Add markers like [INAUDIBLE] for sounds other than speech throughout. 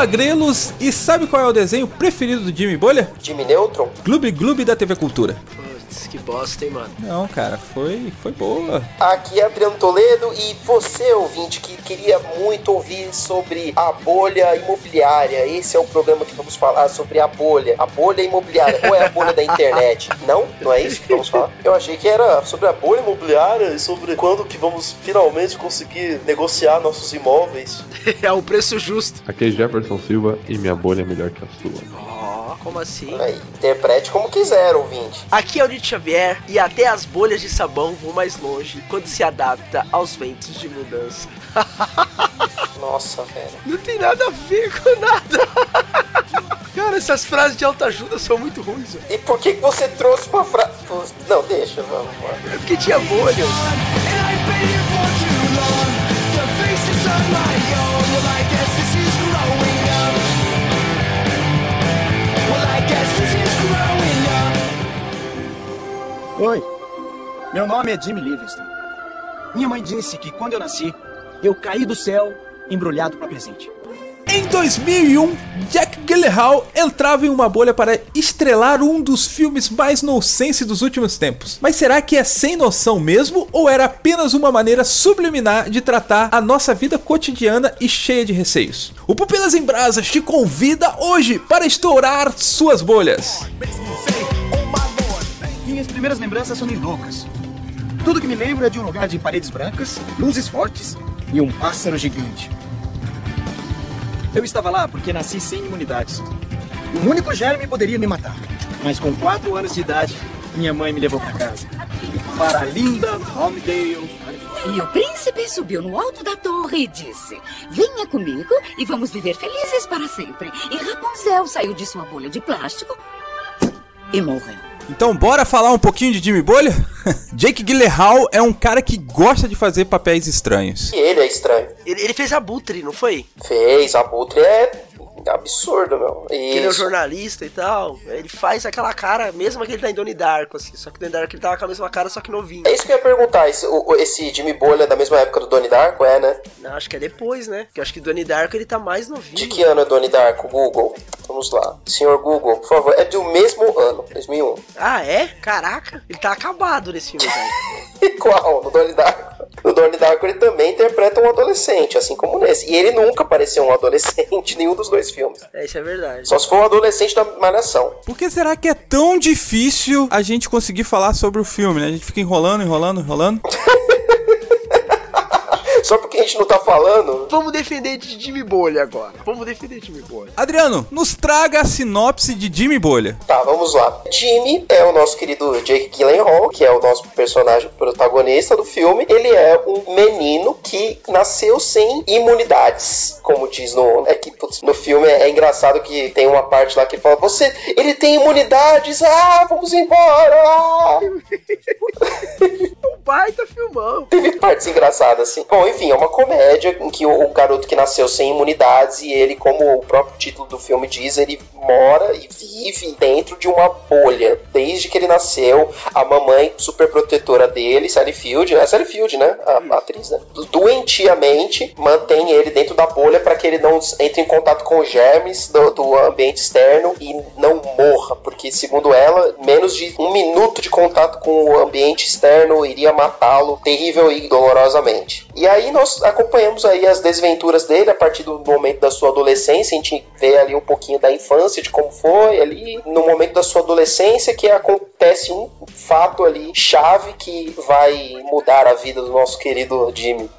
Aqui é o Léo Agrelos e sabe qual é o desenho preferido do Jimmy Bolha? Jimmy Neutron? Gloob Gloob da TV Cultura. Putz, que bosta, hein, mano. Não, cara, foi, foi boa. Aqui é Adriano Toledo e você, ouvinte, que queria muito ouvir sobre a bolha imobiliária. Esse é o programa que vamos falar sobre a bolha. A bolha imobiliária. Ou é a bolha da internet? [LAUGHS] Não? Não é isso que vamos falar? Eu achei que era sobre a bolha imobiliária e sobre quando que vamos finalmente conseguir negociar nossos imóveis. [LAUGHS] é o preço justo. Aqui é Jefferson Silva e minha bolha é melhor que a sua. Ó, como assim? Aí, interprete como quiser, ouvinte. Aqui é o Dito Xavier e até as bolhas de sabão vão mais longe quando se adapta aos ventos de mudança. [LAUGHS] Nossa, velho. Não tem nada a ver com nada. [LAUGHS] Cara, essas frases de autoajuda são muito ruins. E por que, que você trouxe pra frase? Não, deixa, vamos. vamos. É porque tinha bolhas. Oi, meu nome é Jimmy Livingston. Minha mãe disse que quando eu nasci, eu caí do céu embrulhado para presente. Em 2001, Jack Gyllenhaal entrava em uma bolha para estrelar um dos filmes mais nonsense dos últimos tempos. Mas será que é sem noção mesmo ou era apenas uma maneira subliminar de tratar a nossa vida cotidiana e cheia de receios? O Pupilas em Brasas te convida hoje para estourar suas bolhas. Minhas primeiras lembranças são loucas. Tudo que me lembro é de um lugar de paredes brancas, luzes fortes e um pássaro gigante. Eu estava lá porque nasci sem imunidades. Um único germe poderia me matar. Mas com 4 anos de idade, minha mãe me levou para casa. Para a linda Homedale. E o príncipe subiu no alto da torre e disse: Venha comigo e vamos viver felizes para sempre. E Rapunzel saiu de sua bolha de plástico e morreu. Então bora falar um pouquinho de Jimmy Bolha? [LAUGHS] Jake Gyllenhaal é um cara que gosta de fazer papéis estranhos. E ele é estranho. Ele, ele fez Abutre, não foi? Fez, Abutre é absurdo, meu. Ele é um jornalista e tal. Ele faz aquela cara, mesmo que ele tá em Donnie Darko, assim. Só que Donnie Darko ele tava com a mesma cara, só que novinho. É isso que eu ia perguntar. Esse, o- esse Jimmy Bolha é da mesma época do Donnie Darko, é, né? Não, acho que é depois, né? Porque eu acho que Donnie Darko ele tá mais novinho. De que ano é Donnie Darko? Google. Vamos lá. Senhor Google, por favor. É do mesmo ano, 2001. Ah, é? Caraca, ele tá acabado nesse filme, [LAUGHS] velho. Qual? No Donnie Darko. No Donnie Darko ele também interpreta um adolescente, assim como nesse. E ele nunca pareceu um adolescente em nenhum dos dois filmes. É, isso é verdade. Só se for um adolescente da Malhação. Por que será que é tão difícil a gente conseguir falar sobre o filme, né? A gente fica enrolando, enrolando, enrolando. [LAUGHS] Só porque a gente não tá falando. Vamos defender de Jimmy Bolha agora. Vamos defender de Jimmy Bolha. Adriano, nos traga a sinopse de Jimmy Bolha. Tá, vamos lá. Jimmy é o nosso querido Jake Gyllenhaal, que é o nosso personagem protagonista do filme. Ele é um menino que nasceu sem imunidades, como diz no. É que putz, no filme é, engraçado que tem uma parte lá que fala: Você, ele tem imunidades, ah, vamos embora! ah." [LAUGHS] Um baita filmão. Teve partes engraçadas, assim. Bom, enfim, é uma comédia em que o, o garoto que nasceu sem imunidades e ele, como o próprio título do filme diz, ele mora e vive dentro de uma bolha. Desde que ele nasceu, a mamãe super protetora dele, Sally Field, é Sally Field, né? A, a atriz, né? Doentiamente mantém ele dentro da bolha para que ele não entre em contato com germes do, do ambiente externo e não morra, porque segundo ela, menos de um minuto de contato com o ambiente externo iria matá-lo terrível e dolorosamente. E aí nós acompanhamos aí as desventuras dele a partir do momento da sua adolescência, a gente vê ali um pouquinho da infância, de como foi ali no momento da sua adolescência que acontece um fato ali chave que vai mudar a vida do nosso querido Jimmy.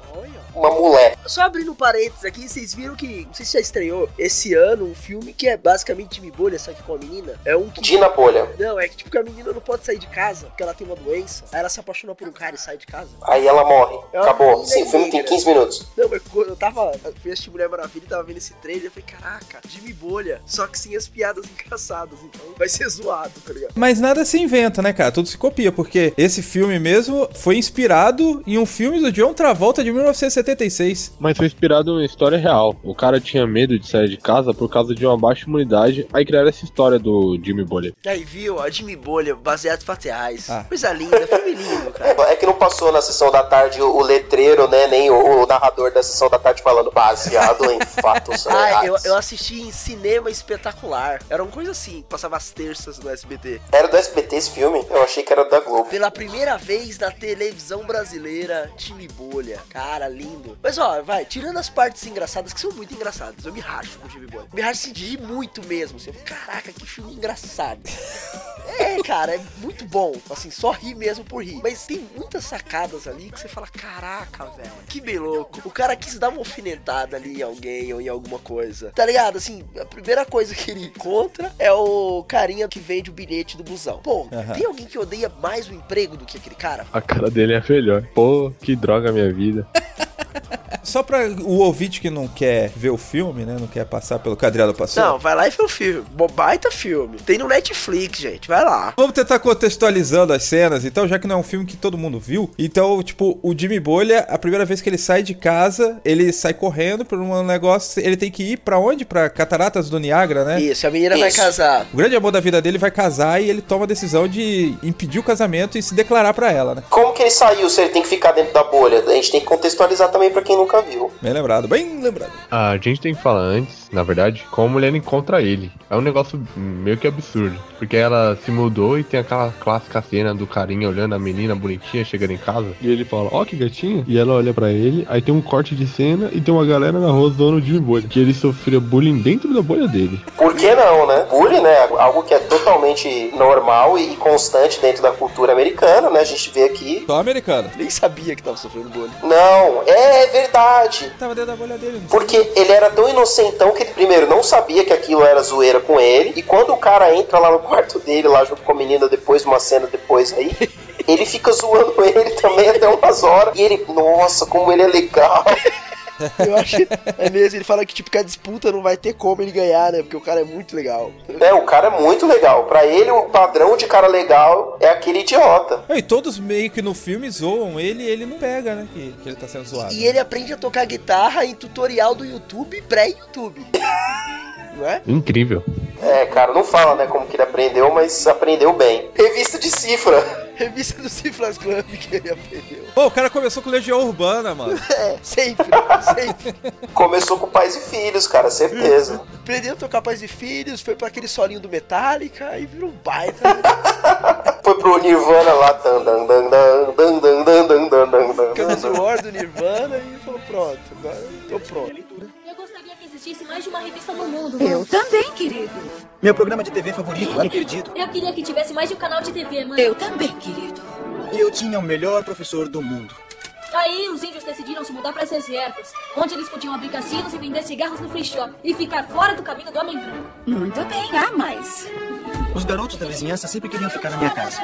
Uma mulher. Só abrindo parênteses aqui, vocês viram que, não sei se já estreou, esse ano um filme que é basicamente Jimmy Bolha, só que com a menina. É um que. Dina Bolha. Não, é que tipo que a menina não pode sair de casa, porque ela tem uma doença. Aí ela se apaixona por um cara e sai de casa. Aí ela morre. É Acabou. Sim, o filme tem negra. 15 minutos. Não, mas quando eu tava. Eu fui assistir Mulher Maravilha e tava vendo esse trailer, eu falei, caraca, Jimmy Bolha. Só que sem as piadas engraçadas, então vai ser zoado, tá ligado? Mas nada se inventa, né, cara? Tudo se copia, porque esse filme mesmo foi inspirado em um filme do John Travolta de 1976. Mas foi inspirado em história real. O cara tinha medo de sair de casa por causa de uma baixa imunidade, aí criaram essa história do Jimmy Bolha. Aí viu, ó, Jimmy Bolha, baseado em fatos reais. Ah. Coisa linda, filme lindo, cara. É, é que não passou na sessão da tarde o, o letreiro, né? Nem o, o narrador da sessão da tarde falando baseado em [LAUGHS] fatos Ah, reais. eu, eu assisti em cinema espetacular. Era uma coisa assim, passava as terças no SBT. Era do SBT esse filme? Eu achei que era da Globo. Pela primeira vez na televisão brasileira, time bolha. Cara, lindo. Mas ó, vai, tirando as partes engraçadas, que são muito engraçadas, eu me racho com o time bolha. Me racho assim, de rir muito mesmo. Assim, caraca, que filme engraçado. [LAUGHS] É, cara, é muito bom. Assim, só rir mesmo por rir. Mas tem muitas sacadas ali que você fala, caraca, velho, que bem louco. O cara quis dar uma alfinetada ali em alguém ou em alguma coisa. Tá ligado? Assim, a primeira coisa que ele encontra é o carinha que vende o bilhete do busão. Pô, Aham. tem alguém que odeia mais o emprego do que aquele cara? A cara dele é melhor. Pô, que droga minha vida. [LAUGHS] Só pra o ouvinte que não quer ver o filme, né? Não quer passar pelo que a passou. Não, vai lá e vê o filme. Bo- Baita filme. Tem no Netflix, gente. Vai lá. Vamos tentar contextualizando as cenas, então, já que não é um filme que todo mundo viu. Então, tipo, o Jimmy Bolha, a primeira vez que ele sai de casa, ele sai correndo por um negócio. Ele tem que ir pra onde? Pra Cataratas do Niágara, né? Isso, a menina vai Isso. casar. O grande amor da vida dele vai casar e ele toma a decisão de impedir o casamento e se declarar pra ela, né? Como que ele saiu se ele tem que ficar dentro da bolha? A gente tem que contextualizar também pra quem nunca viu. Bem lembrado, bem lembrado. A gente tem que falar antes, na verdade, como a mulher encontra ele. É um negócio meio que absurdo. Porque ela se mudou e tem aquela clássica cena do carinha olhando a menina bonitinha chegando em casa. E ele fala, ó que gatinha. E ela olha pra ele, aí tem um corte de cena e tem uma galera na rua zoando de bolha. Que ele sofria bullying dentro da bolha dele. Por que não, né? Bullying, né? Algo que é totalmente normal e constante dentro da cultura americana, né? A gente vê aqui. Só americano. Nem sabia que tava sofrendo bullying. Não, é verdade. Tava dentro da bolha dele. Porque ele era tão inocentão que ele primeiro não sabia que aquilo era zoeira com ele. E quando o cara entra lá no quarto dele, lá junto com a menina, depois, uma cena depois aí, [LAUGHS] ele fica zoando ele também até umas horas. E ele, nossa, como ele é legal. [LAUGHS] [LAUGHS] Eu acho é mesmo. Ele fala que, tipo, que a disputa não vai ter como ele ganhar, né? Porque o cara é muito legal. É, o cara é muito legal. Pra ele, o padrão de cara legal é aquele idiota. E todos meio que no filme zoam ele e ele não pega, né? Que, que ele tá sendo zoado. E ele aprende a tocar guitarra em tutorial do YouTube pré-YouTube. [LAUGHS] Não é? Incrível. É, cara, não fala, né, como que ele aprendeu, mas aprendeu bem. Revista de cifra. Revista do Cifras Club que ele aprendeu. Pô, o cara começou com Legião Urbana, mano. É, sempre, sempre. Começou com pais e filhos, cara, certeza. Aprendeu a tocar pais e filhos, foi pra aquele solinho do Metallica e virou um baita. Foi pro Nirvana lá. Dan, dan, dan, dan, dan, dan, dan, dan, dan, dan, do Nirvana e falou: pronto, agora eu tô pronto. Existisse mais de uma revista no mundo. Eu também, querido. Meu programa de TV favorito era Perdido. Eu queria que tivesse mais de um canal de TV, mãe. Eu também, querido. E eu tinha o melhor professor do mundo. Aí os índios decidiram se mudar para as reservas, onde eles podiam abrir cassinos e vender cigarros no free shop e ficar fora do caminho do homem branco. Muito bem, há mais. Os garotos da vizinhança sempre queriam ficar na minha casa.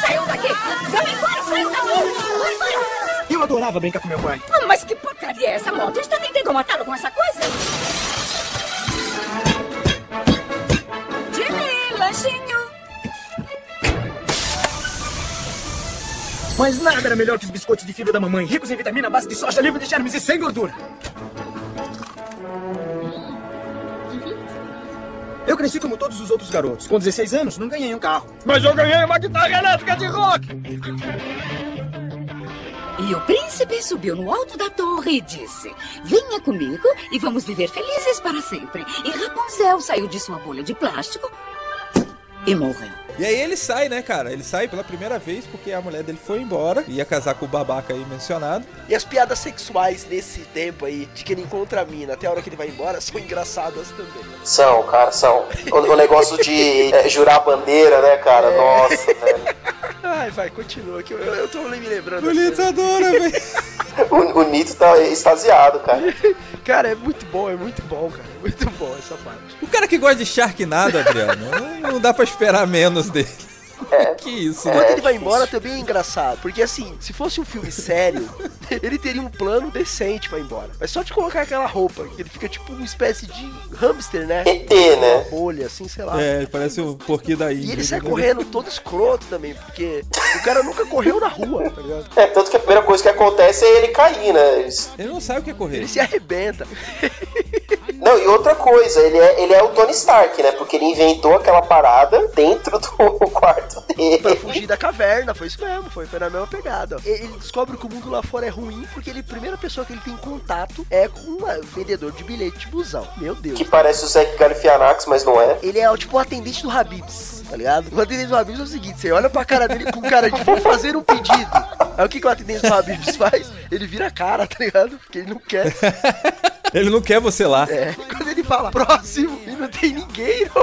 Saiam daqui! Vão embora, saiam daqui! Vão embora! Eu adorava brincar com meu pai. Ah, Mas que porcaria é essa moto? Está tentando matá-lo com essa coisa? Jimmy, lanchinho! Mas nada era melhor que os biscoitos de fibra da mamãe, ricos em vitamina, base de soja, livre de germes e sem gordura. Eu cresci como todos os outros garotos. Com 16 anos, não ganhei um carro. Mas eu ganhei uma guitarra elétrica de rock! E o príncipe subiu no alto da torre e disse: Venha comigo e vamos viver felizes para sempre. E Rapunzel saiu de sua bolha de plástico e morreu. E aí ele sai, né, cara? Ele sai pela primeira vez porque a mulher dele foi embora. Ia casar com o babaca aí mencionado. E as piadas sexuais nesse tempo aí, de que ele encontra a mina até a hora que ele vai embora, são engraçadas também. São, cara, são. O, o negócio de é, jurar a bandeira, né, cara? Nossa, velho. Ai, Vai, continua, que eu, eu tô me lembrando. Nito adora, velho. [LAUGHS] O, o Nito tá extasiado, cara. [LAUGHS] Cara, é muito bom, é muito bom, cara. É muito bom essa parte. O cara que gosta de Sharknado, Adriano, não, não dá pra esperar menos dele. [LAUGHS] Que isso, né? Quando ele vai embora também é engraçado. Porque assim, se fosse um filme sério, [LAUGHS] ele teria um plano decente pra ir embora. Mas só de colocar aquela roupa, que ele fica tipo uma espécie de hamster, né? ET, Uma né? bolha, assim, sei lá. É, parece o porquinho da Índia. E ele sai né? correndo todo escroto também, porque o cara nunca correu na rua, tá ligado? É, tanto que a primeira coisa que acontece é ele cair, né? Ele não sabe o que é correr. Ele se arrebenta. [LAUGHS] Não, e outra coisa, ele é, ele é o Tony Stark, né? Porque ele inventou aquela parada dentro do [LAUGHS] quarto Pra dele. fugir da caverna, foi isso mesmo, foi, foi na mesma pegada. Ele descobre que o mundo lá fora é ruim porque ele, a primeira pessoa que ele tem contato é com um vendedor de bilhete de busão. Meu Deus. Que parece o Zack Galifianax, mas não é. Ele é o tipo o atendente do Habibs, tá ligado? O atendente do Habibs é o seguinte: você olha pra cara dele com cara de vou fazer um pedido. Aí o que, que o atendente do Habibs faz? Ele vira a cara, tá ligado? Porque ele não quer. Ele não quer você lá. É. Quando ele fala próximo e não tem ninguém. [LAUGHS]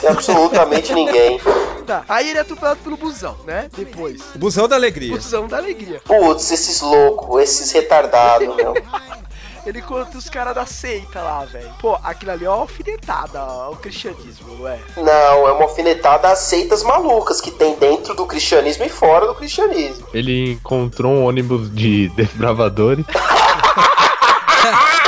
Tem absolutamente ninguém. Tá. Aí ele é atropelado pelo busão, né? Depois. Busão da alegria. Busão da alegria. Putz, esses loucos, esses retardados, meu. [LAUGHS] Ele conta os caras da seita lá, velho. Pô, aquilo ali é uma alfinetada ao cristianismo, não é? Não, é uma alfinetada às seitas malucas que tem dentro do cristianismo e fora do cristianismo. Ele encontrou um ônibus de desbravadores. [LAUGHS]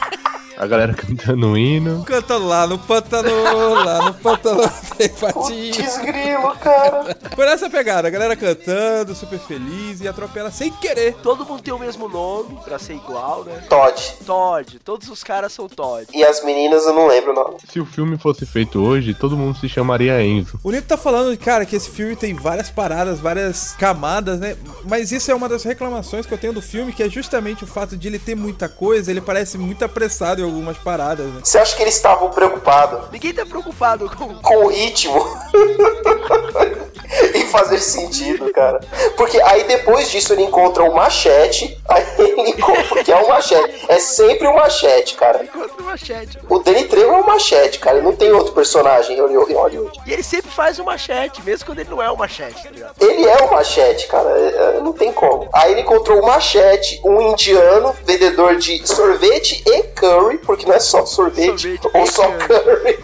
A galera cantando um hino. Cantando lá no pântano, lá no pântano [LAUGHS] tem patinho. Putz, grilo, cara. Por essa pegada, a galera cantando, super feliz e atropela sem querer. Todo mundo tem o mesmo nome, pra ser igual, né? Todd. Todd. Todos os caras são Todd. E as meninas eu não lembro o nome. Se o filme fosse feito hoje, todo mundo se chamaria Enzo. O Nito tá falando, cara, que esse filme tem várias paradas, várias camadas, né? Mas isso é uma das reclamações que eu tenho do filme, que é justamente o fato de ele ter muita coisa, ele parece muito apressado algumas paradas, né? Você acha que eles estavam preocupados Ninguém tá preocupado com. com o ritmo? [LAUGHS] fazer sentido, cara. Porque aí depois disso ele encontra o machete. Aí ele encontra que é o machete. É sempre o machete, cara. Encontra o machete. O Danny Trejo é o machete, cara. Ele não tem outro personagem em Hollywood. E ele sempre faz o machete, mesmo quando ele não é o machete, tá ligado? Ele é o machete, cara. É, é, Não tem como. Aí ele encontrou o machete, um indiano, vendedor de sorvete e curry, porque não é só sorvete, Sorvete ou só curry.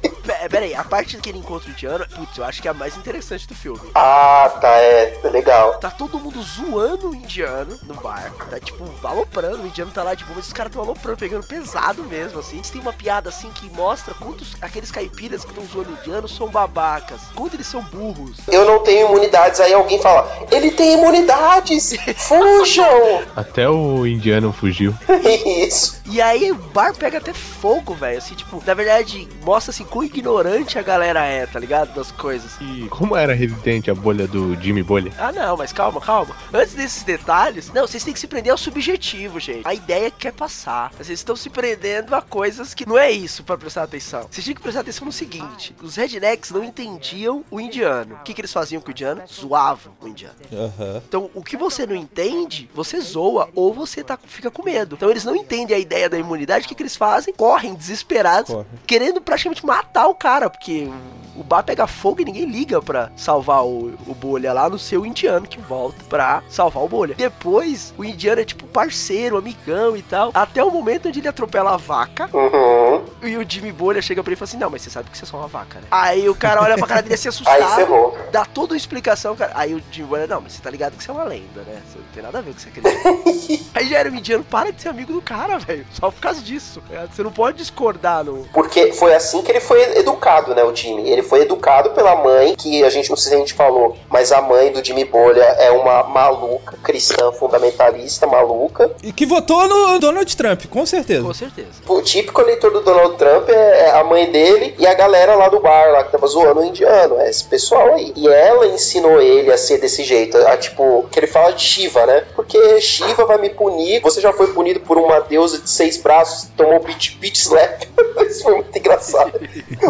[LAUGHS] Pe- Pera aí, a parte que ele encontra o indiano, putz, eu acho que é a mais interessante do filme. ah, tá, é. Legal. Tá todo mundo zoando o indiano no bar. Tá tipo, aloprando. O indiano tá lá de boa, mas os caras tão aloprando, pegando pesado mesmo, assim. Tem uma piada assim que mostra quantos aqueles caipiras que estão zoando o indiano são babacas. Quanto eles são burros. Eu não tenho imunidades. Aí alguém fala, ele tem imunidades! Fujam! [LAUGHS] Até o indiano fugiu. [LAUGHS] Isso. E aí o bar pega até fogo, velho. Assim, tipo, na verdade, mostra assim quão ignorante a galera é, tá ligado? Das coisas. E como era resistente a bolha do Jimmy Bolha? Ah, não, mas calma, calma. Antes desses detalhes, não, vocês têm que se prender ao subjetivo, gente. A ideia que quer passar. Vocês estão se prendendo a coisas que não é isso pra prestar atenção. Vocês tinham que prestar atenção no seguinte: os rednecks não entendiam o indiano. O que, que eles faziam com o indiano? Zoavam o indiano. Aham. Então, o que você não entende, você zoa ou você tá, fica com medo. Então, eles não entendem a ideia da imunidade. O que, que eles fazem? Correm desesperados, Corre. querendo praticamente matar o cara, porque o bar pega fogo e ninguém liga pra salvar o, o bolha lá no seu indiano que volta pra salvar o bolha. Depois, o indiano é tipo parceiro, amigão e tal. Até o momento onde ele atropela a vaca Uhum. e o Jimmy Bolha chega pra ele e fala assim: Não, mas você sabe que você é só uma vaca, né? Aí o cara olha pra cara dele assim [LAUGHS] Aí assustado dá toda uma explicação, cara. Aí o Jimmy Bolha, não, mas você tá ligado que você é uma lenda, né? Você não tem nada a ver com você acredita. [LAUGHS] Aí já era o indiano, para de ser amigo do cara, velho. Só por causa disso. ligado? Você não pode discordar no. Porque foi assim que ele foi educado, né, o Jimmy. Ele foi educado pela mãe, que a gente não sei se a gente falou, mas a mãe do Jimmy Bolha é uma maluca, cristã fundamentalista, maluca. E que votou no Donald Trump, com certeza. Com certeza. O típico eleitor do Donald Trump é a mãe dele e a galera lá do bar, lá que tava zoando o indiano. É esse pessoal aí. E ela ensinou ele a ser desse jeito. A, tipo, que ele fala de Shiva, né? Porque Shiva vai me punir. Você já foi punido por uma deusa de seis braços, tomou beat, beat slap. [LAUGHS] Isso foi muito engraçado.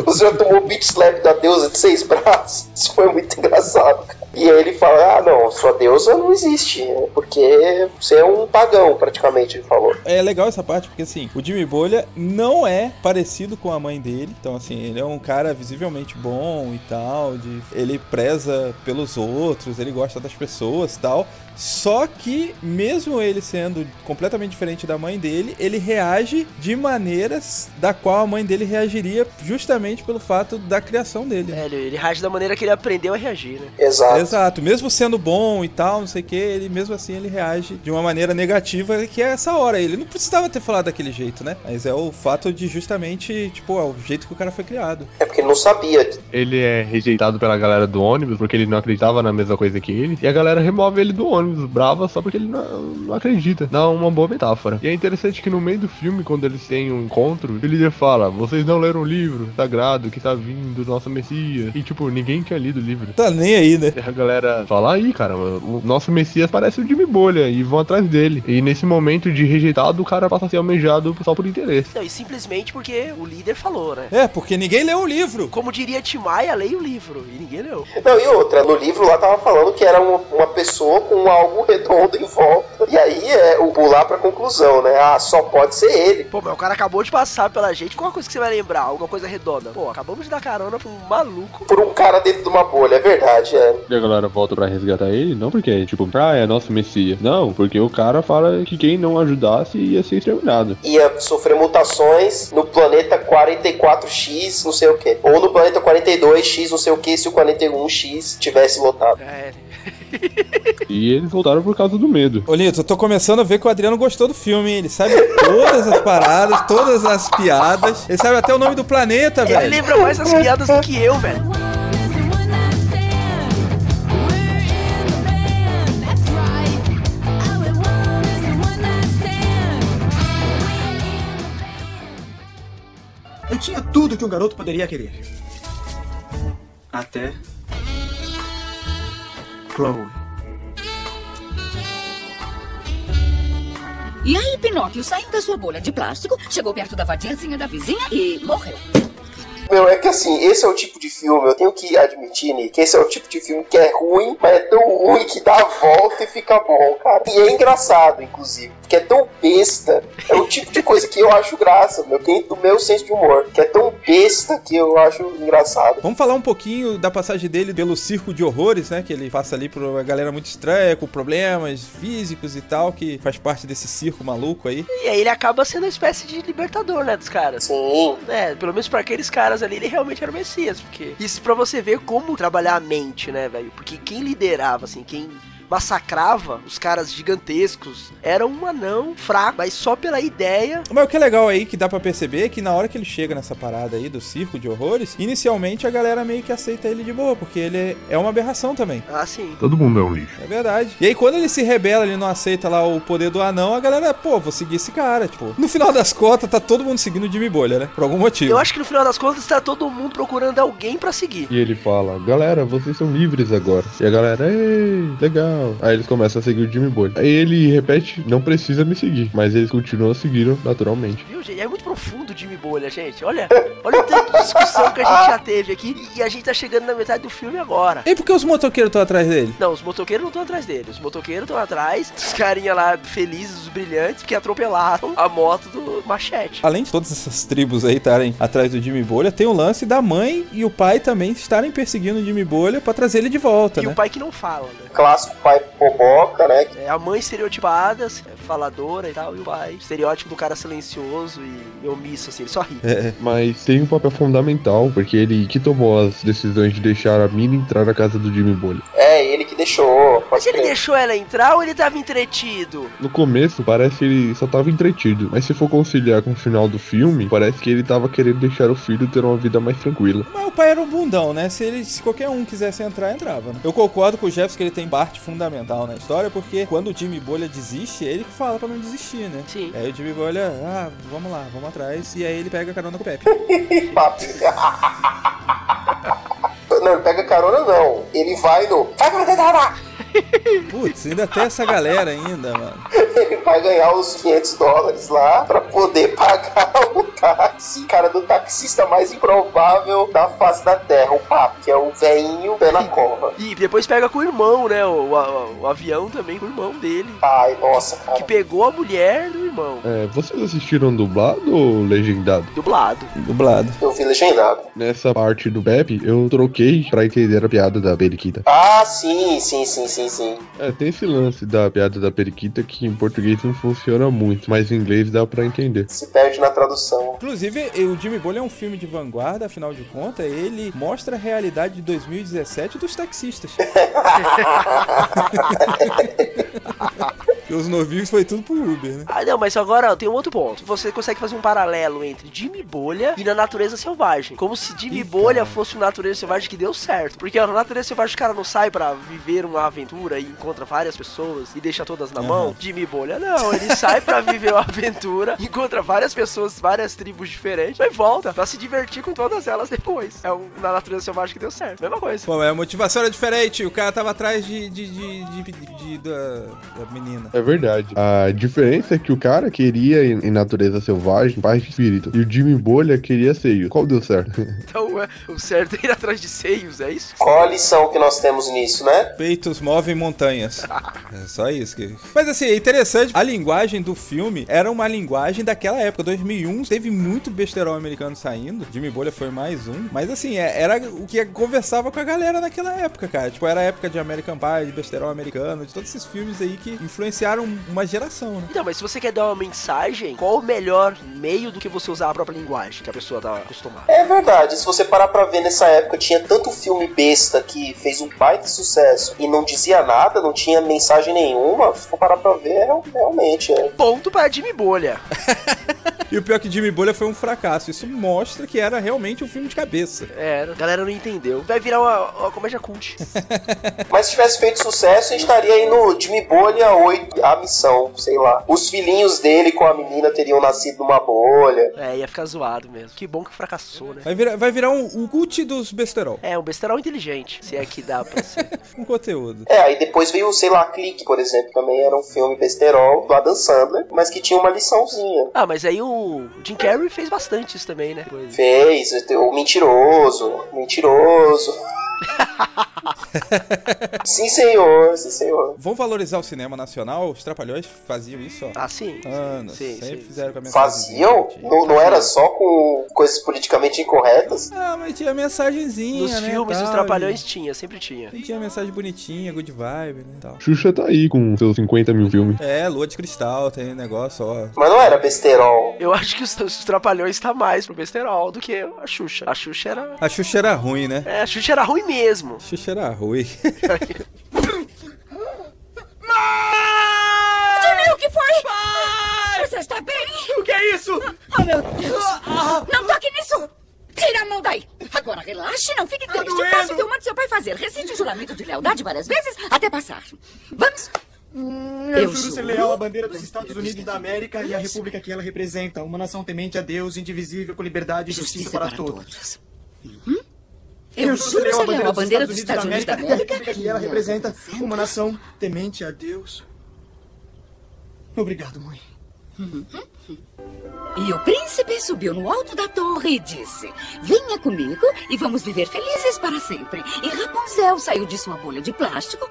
Você já tomou beat slap da deusa de seis [LAUGHS] braços? Isso foi muito engraçado, cara. E aí ele fala: Ah, não, sua deusa não existe, né? porque você é um pagão, praticamente, ele falou. É legal essa parte, porque assim, o Jimmy Bolha não é parecido com a mãe dele. Então, assim, ele é um cara visivelmente bom e tal. De, ele preza pelos outros, ele gosta das pessoas e tal. Só que, mesmo ele sendo completamente diferente da mãe dele, ele reage de maneiras da qual a mãe dele reagiria, justamente pelo fato da criação dele. É, ele, ele reage da maneira que ele aprendeu a reagir, né? Exato. Exato, mesmo sendo bom e tal, não sei o que, ele mesmo assim ele reage de uma maneira negativa, que é essa hora. Ele não precisava ter falado daquele jeito, né? Mas é o fato de justamente, tipo, é o jeito que o cara foi criado. É porque ele não sabia. Ele é rejeitado pela galera do ônibus porque ele não acreditava na mesma coisa que ele. E a galera remove ele do ônibus brava só porque ele não, não acredita. Dá uma boa metáfora. E é interessante que no meio do filme, quando eles têm um encontro, o líder fala: Vocês não leram o livro sagrado que tá vindo do nosso Messias. E tipo, ninguém tinha lido o livro. Tá nem aí, né? E a galera fala: Aí, cara, o nosso Messias parece o Jimmy Bolha. E vão atrás dele. E nesse momento de rejeitado, o cara passa a ser almejado só por interesse. Não, e simplesmente porque o líder falou, né? É, porque ninguém leu o livro. Como diria Timaya, leia o livro. E ninguém leu. Não, e outra, no livro lá tava falando que era uma, uma pessoa com algo redondo em volta. E aí é o pular pra conclusão, né? Ah, só pode ser ele. Pô, mas o cara acabou de passar pela gente. Qual a coisa que você vai lembrar? Alguma coisa redonda? Pô, acabamos de dar carona um maluco. Por um cara dentro de uma bolha, é verdade, é. E a galera volta pra resgatar ele, não porque, tipo, ah, é nosso Messias. Não, porque o cara fala que quem não ajudasse ia ser exterminado. Ia sofrer mutações no planeta 44X, não sei o que. Ou no planeta 42X, não sei o que, se o 41X tivesse lotado. É, E eles voltaram por causa do medo. Ô, Lito, eu tô começando a ver que o Adriano gostou do filme, hein? Ele sabe todas as paradas, todas as piadas. Ele sabe até o nome do planeta, ele velho. lembra mais as piadas do que eu, velho. Eu tinha tudo que um garoto poderia querer. Até. Chloe. E aí, Pinóquio saiu da sua bolha de plástico, chegou perto da vadiazinha da vizinha e morreu. Meu, é que assim, esse é o tipo de filme, eu tenho que admitir, Nick, que esse é o tipo de filme que é ruim, mas é tão ruim que dá a volta e fica bom, cara. E é engraçado, inclusive, porque é tão besta. É o tipo de coisa que eu acho graça, meu, que do meu senso de humor, que é tão besta que eu acho engraçado. Vamos falar um pouquinho da passagem dele pelo circo de horrores, né? Que ele passa ali por uma galera muito estranha, com problemas físicos e tal, que faz parte desse circo maluco aí. E aí ele acaba sendo uma espécie de libertador, né, dos caras. Sim. É, pelo menos pra aqueles caras ali, ele realmente era o Messias, porque isso pra você ver como trabalhar a mente, né, velho? Porque quem liderava, assim, quem massacrava os caras gigantescos era um anão fraco, mas só pela ideia. Mas o que é legal aí, que dá pra perceber, é que na hora que ele chega nessa parada aí do circo de horrores, inicialmente a galera meio que aceita ele de boa, porque ele é uma aberração também. Ah, sim. Todo mundo é um lixo. É verdade. E aí, quando ele se rebela, ele não aceita lá o poder do anão, a galera, pô, vou seguir esse cara. Tipo, no final das contas, tá todo mundo seguindo o Jimmy Bolha, né? Por algum motivo. Eu acho que no final das contas tá todo mundo procurando alguém pra seguir. E ele fala, galera, vocês são livres agora. E a galera, ei, legal. Aí eles começam a seguir o Jimmy Bolha. Aí ele repete, não precisa me seguir. Mas eles continuam seguindo naturalmente. Viu, gente? É muito profundo o Jimmy Bolha, gente. Olha, olha o tanto de discussão que a gente já teve aqui. E a gente tá chegando na metade do filme agora. E por que os motoqueiros estão atrás dele? Não, os motoqueiros não estão atrás dele. Os motoqueiros estão atrás dos carinha lá felizes, os brilhantes, que atropelaram a moto do machete. Além de todas essas tribos aí estarem atrás do Jimmy Bolha, tem o lance da mãe e o pai também estarem perseguindo o Jimmy Bolha pra trazer ele de volta, E né? o pai que não fala, né? Clássico pai boboca, né? É, a mãe estereotipada, faladora e tal, e o pai, estereótipo do cara silencioso e omisso, assim, ele só ri. É, Mas tem um papel fundamental, porque ele que tomou as decisões de deixar a mina entrar na casa do Jimmy Bolha. É, ele que deixou. Mas ele deixou ela entrar ou ele tava entretido? No começo, parece que ele só tava entretido. Mas se for conciliar com o final do filme, parece que ele tava querendo deixar o filho ter uma vida mais tranquila. Mas o pai era um bundão, né? Se, ele, se qualquer um quisesse entrar, entrava. Né? Eu concordo com o Jefferson que ele tem parte fundamental na história, porque quando o Jimmy Bolha desiste, é ele que fala pra não desistir, né? Sim. Aí o Jimmy Bolha, ah, vamos lá, vamos atrás. E aí ele pega a carona com o Pepe. [LAUGHS] Papo. [LAUGHS] Não, ele pega carona não. Ele vai no. Vai pra tentar Putz, ainda tem essa galera ainda, mano. Ele vai ganhar os 500 dólares lá pra poder [LAUGHS] pagar o táxi. Cara, do taxista mais improvável da face da terra, o papo, que é o velhinho pé na cova. E depois pega com o irmão, né? O, o- o avião também com o irmão dele. Ai, nossa, cara. Que pegou a mulher do irmão. É, vocês assistiram dublado ou legendado? Dublado. Dublado. Eu vi legendado. Nessa parte do Pepe, eu troquei pra entender a piada da periquita. Ah, sim, sim, sim, sim, sim. É, tem esse lance da piada da periquita que em português não funciona muito, mas em inglês dá pra entender. Se perde na tradução. Inclusive, o Jimmy Bolha é um filme de vanguarda, afinal de contas, ele mostra a realidade de 2017 dos taxistas. [LAUGHS] Porque os novinhos foi tudo pro Uber, né? Ah, não, mas agora tem um outro ponto. Você consegue fazer um paralelo entre Jimmy Bolha e na natureza selvagem. Como se Jimmy Ih, Bolha cara. fosse uma natureza selvagem que deu certo. Porque na natureza selvagem o cara não sai pra viver uma aventura e encontra várias pessoas e deixa todas na mão. Jimmy Bolha não, ele sai pra viver uma [LAUGHS] aventura, encontra várias pessoas, várias tribos diferentes, mas volta pra se divertir com todas elas depois. É um, na natureza selvagem que deu certo. Mesma coisa. Pô, mas a motivação era diferente, o cara tava atrás de, de, de, de- de- da, da menina. É verdade. A diferença é que o cara queria em natureza selvagem, paz de espírito. E o Jimmy Bolha queria seio. Qual deu certo? [LAUGHS] Então é, o certo é ir atrás de seios, é isso? Qual a lição que nós temos nisso, né? Peitos movem montanhas. É só isso. Que... Mas assim, é interessante. A linguagem do filme era uma linguagem daquela época, 2001. Teve muito besterol americano saindo. Jimmy Bolha foi mais um. Mas assim, é- era o que conversava com a galera naquela época, cara. Tipo, era a época de American Pie, de besterol americano, de todos esses filmes aí que influenciaram uma geração, né? Então, mas se você quer dar uma mensagem, qual o melhor meio do que você usar a própria linguagem que a pessoa tá acostumada? É verdade, se você parar pra ver nessa época, tinha tanto filme besta que fez um baita sucesso e não dizia nada, não tinha mensagem nenhuma. Se for parar pra ver, real- realmente é. Ponto para Jimmy Bolha. [LAUGHS] E o pior é que Jimmy Bolha foi um fracasso. Isso mostra que era realmente um filme de cabeça. É, a galera não entendeu. Vai virar uma, uma comédia cult. [LAUGHS] Mas se tivesse feito sucesso, a gente estaria aí no Jimmy Bolha 8, a missão, sei lá. Os filhinhos dele com a menina teriam nascido numa bolha. É, ia ficar zoado mesmo. Que bom que fracassou, né? Vai virar, vai virar um, um cult dos besterol. É, um besterol inteligente, se é que dá pra ser. [LAUGHS] Um conteúdo. É, aí depois veio, sei lá, Clique, por exemplo, também era um filme besterol do Adam Sandler, mas que tinha uma liçãozinha. Ah, mas aí o Jim Carrey fez bastante isso também, né? Coisa. Fez, o mentiroso, mentiroso. [LAUGHS] sim, senhor, sim, senhor. Vamos valorizar o cinema nacional? Os Trapalhões faziam isso, ó. Ah, sim. Anos. Sim, sempre sim. fizeram com a mensagem. Faziam? Não, não era só com coisas politicamente incorretas? Ah, mas tinha mensagenzinha, Nos né? filmes, tal, os trapalhões tinha, sempre tinha. e Tinha mensagem bonitinha, good vibe, né? Tal. Xuxa tá aí com seus 50 mil filmes. É, lua de cristal, tem negócio, ó. Mas não era besterol. Eu acho que os, os trapalhões tá mais pro besterol do que a Xuxa. A Xuxa era. A Xuxa era ruim, né? É, a Xuxa era ruim mesmo. A Xuxa era ruim. [LAUGHS] [LAUGHS] Jimmy, o que foi? Você está bem? O que é isso? Oh, meu Deus! Não toque nisso! Tira a mão daí! Agora relaxe, não fique triste. doendo. Faça o que eu mando seu pai fazer. Recite o juramento de lealdade várias vezes até passar. Vamos? Eu, juro ser leal à bandeira dos Estados Unidos da América e à república que ela representa. Uma nação temente a Deus, indivisível, com liberdade e justiça, para, todos. Uhum. Eu juro ser leal à bandeira dos Estados Unidos da e à América. república que ela representa. Uma nação temente a Deus. Obrigado, mãe. E o príncipe subiu no alto da torre e disse: Venha comigo e vamos viver felizes para sempre. E Rapunzel saiu de sua bolha de plástico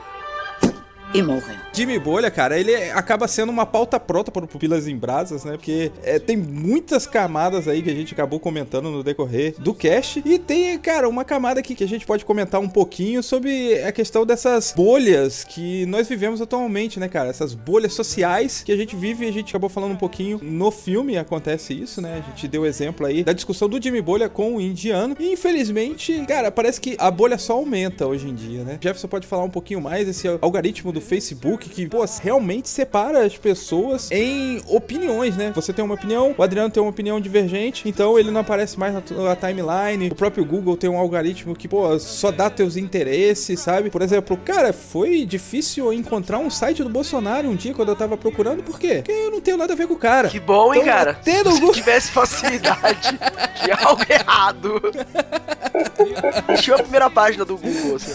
e morreu. Jimmy Bolha, cara, ele acaba sendo uma pauta pronta para o Pupilas em Brasas, né? Porque é, tem muitas camadas aí que a gente acabou comentando no decorrer do cast. E tem, cara, uma camada aqui que a gente pode comentar um pouquinho sobre a questão dessas bolhas que nós vivemos atualmente, né, cara? Essas bolhas sociais que a gente vive e a gente acabou falando um pouquinho no filme, acontece isso, né? A gente deu exemplo aí da discussão do Jimmy Bolha com o indiano. E infelizmente, cara, parece que a bolha só aumenta hoje em dia, né? Jefferson pode falar um pouquinho mais desse algoritmo do Facebook que, pô, realmente separa as pessoas em opiniões, né? Você tem uma opinião, o Adriano tem uma opinião divergente, então ele não aparece mais na tua timeline. O próprio Google tem um algoritmo que, pô, só dá teus interesses, sabe? Por exemplo, cara, foi difícil encontrar um site do Bolsonaro um dia quando eu tava procurando, por quê? Porque eu não tenho nada a ver com o cara. Que bom, hein, Então, cara? [LAUGHS] até Se no você Google- tivesse facilidade [LAUGHS] de algo errado. [LAUGHS] Encheu a primeira página do Google, assim.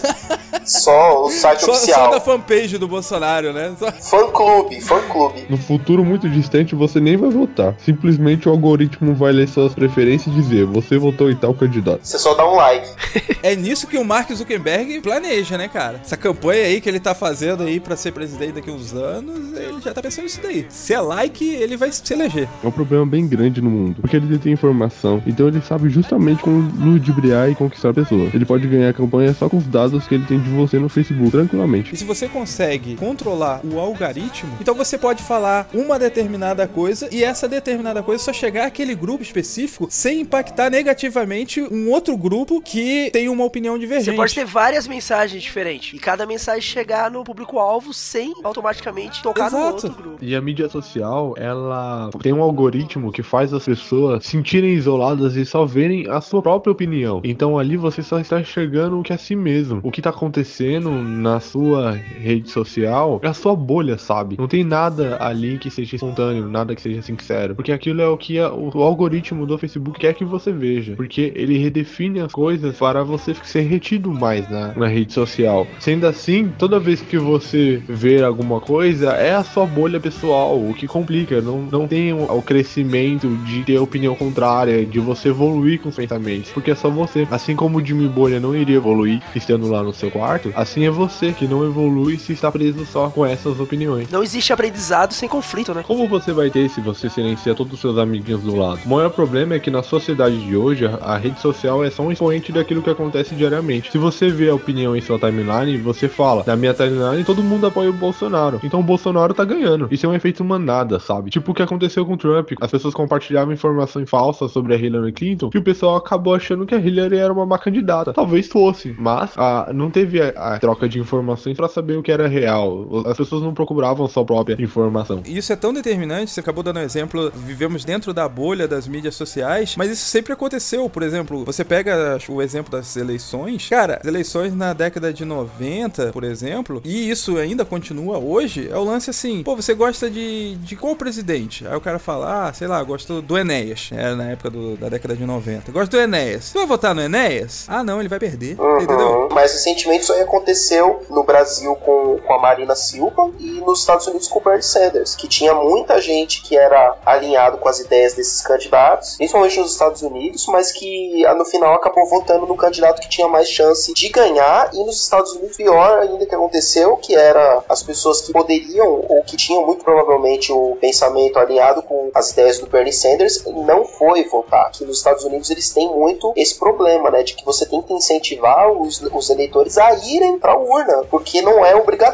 Só o site Só, oficial. só da fanpage do Bolsonaro, né? Só- Fã clube, fã clube. No futuro muito distante você nem vai votar. Simplesmente o algoritmo vai ler suas preferências e dizer: você votou em tal candidato. Você só dá um like. [LAUGHS] É nisso que o Mark Zuckerberg planeja, né, cara? Essa campanha aí que ele tá fazendo aí pra ser presidente daqui a uns anos, ele já tá pensando nisso daí. Se é like, ele vai se eleger. É um problema bem grande no mundo, porque ele detém informação, então ele sabe justamente como ludibriar e conquistar pessoas. Ele pode ganhar a campanha só com os dados que ele tem de você no Facebook, tranquilamente. E se você consegue controlar o algoritmo, então você pode falar uma determinada coisa e essa determinada coisa só chegar àquele grupo específico sem impactar negativamente um outro grupo que tem uma opinião divergente. Você pode ter várias mensagens diferentes. E cada mensagem chegar no público-alvo sem automaticamente tocar no Exato. outro grupo. E a mídia social, ela tem um algoritmo que faz as pessoas sentirem isoladas e só verem a sua própria opinião. Então ali você só está enxergando o que é si mesmo. O que tá acontecendo na sua rede social é a sua bolha, sabe? Não tem nada ali que seja espontâneo, nada que seja sincero. Porque aquilo é o que a- o algoritmo do Facebook quer que você veja. Porque ele redefine as coisas para você ser retido mais na, na rede social. Sendo assim, toda vez que você vê alguma coisa, é a sua bolha pessoal, o que complica. Não, não tem o, o crescimento de ter opinião contrária, de você evoluir com os pensamentos. Porque é só você. Assim como o Jimmy Bolha não iria evoluir estando lá no seu quarto, assim é você que não evolui se está preso só com essas opiniões. Não existe aprendizado sem conflito, né? Como você vai ter se você silencia todos os seus amiguinhos do lado? O maior problema é que na sociedade de hoje, a, a rede social é só um expoente daquilo que acontece diariamente. Se você vê a opinião em sua timeline, você fala, na minha timeline todo mundo apoia o Bolsonaro. Então o Bolsonaro tá ganhando. Isso é um efeito manada, sabe? Tipo o que aconteceu com o Trump. As pessoas compartilhavam informações falsas sobre a Hillary Clinton e o pessoal acabou achando que a Hillary era uma má candidata. Talvez fosse, mas ah, não teve a, a troca de informações pra saber o que era real. As pessoas não procuravam sua própria informação. Isso é tão determinante, você acabou dando um exemplo, vivemos dentro da bolha das mídias sociais, mas isso sempre aconteceu. Por exemplo, você pega o exemplo das eleições, cara, as eleições na década de 90, por exemplo, e isso ainda continua hoje, é o lance assim, pô, você gosta de, de qual presidente? Aí o cara fala, ah, sei lá, gosto do Enéas, é, na época do- da década de 90. Gosto do Enéas. Você vai votar no Enéas? Ah, não, ele vai perder. Entendeu? Uhum. Mas recentemente isso aí aconteceu no Brasil com, com a Marina Silva e nos Estados Unidos com o Bernie Sanders, que tinha muita gente que era alinhado com as ideias desses candidatos, principalmente nos Estados Unidos, mas que ah, no final acabou votando no candidato que tinha mais chance de ganhar. E nos Estados Unidos, pior ainda que aconteceu, que era as pessoas que poderiam ou que tinham muito provavelmente o pensamento alinhado com as ideias do Bernie Sanders, não foi votar. Aqui nos Estados Unidos eles têm muito esse problema, né, de que você tem que incentivar os, os eleitores a irem para a urna, porque não é obrigatório.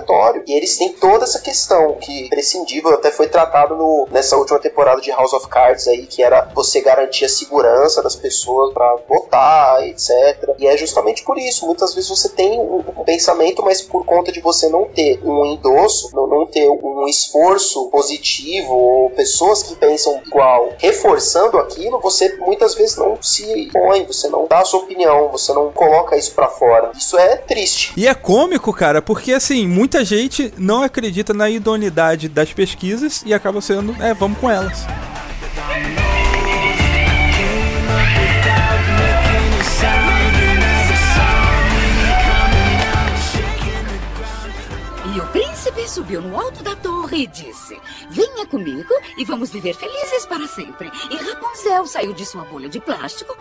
E eles têm toda essa questão que prescindível até foi tratado no, nessa última temporada de House of Cards aí, que era você garantir a segurança das pessoas para votar, etc. E é justamente por isso. Muitas vezes você tem um, um pensamento, mas por conta de você não ter um endosso, não, não ter um esforço positivo ou pessoas que pensam igual, reforçando aquilo, você muitas vezes não se põe, você não dá a sua opinião, você não coloca isso para fora. Isso é triste. E é cômico, cara, porque assim, muita gente não acredita na idoneidade das pesquisas e acaba sendo, é, vamos com elas. E o príncipe subiu no alto da torre e disse: Venha comigo e vamos viver felizes para sempre. E Rapunzel saiu de sua bolha de plástico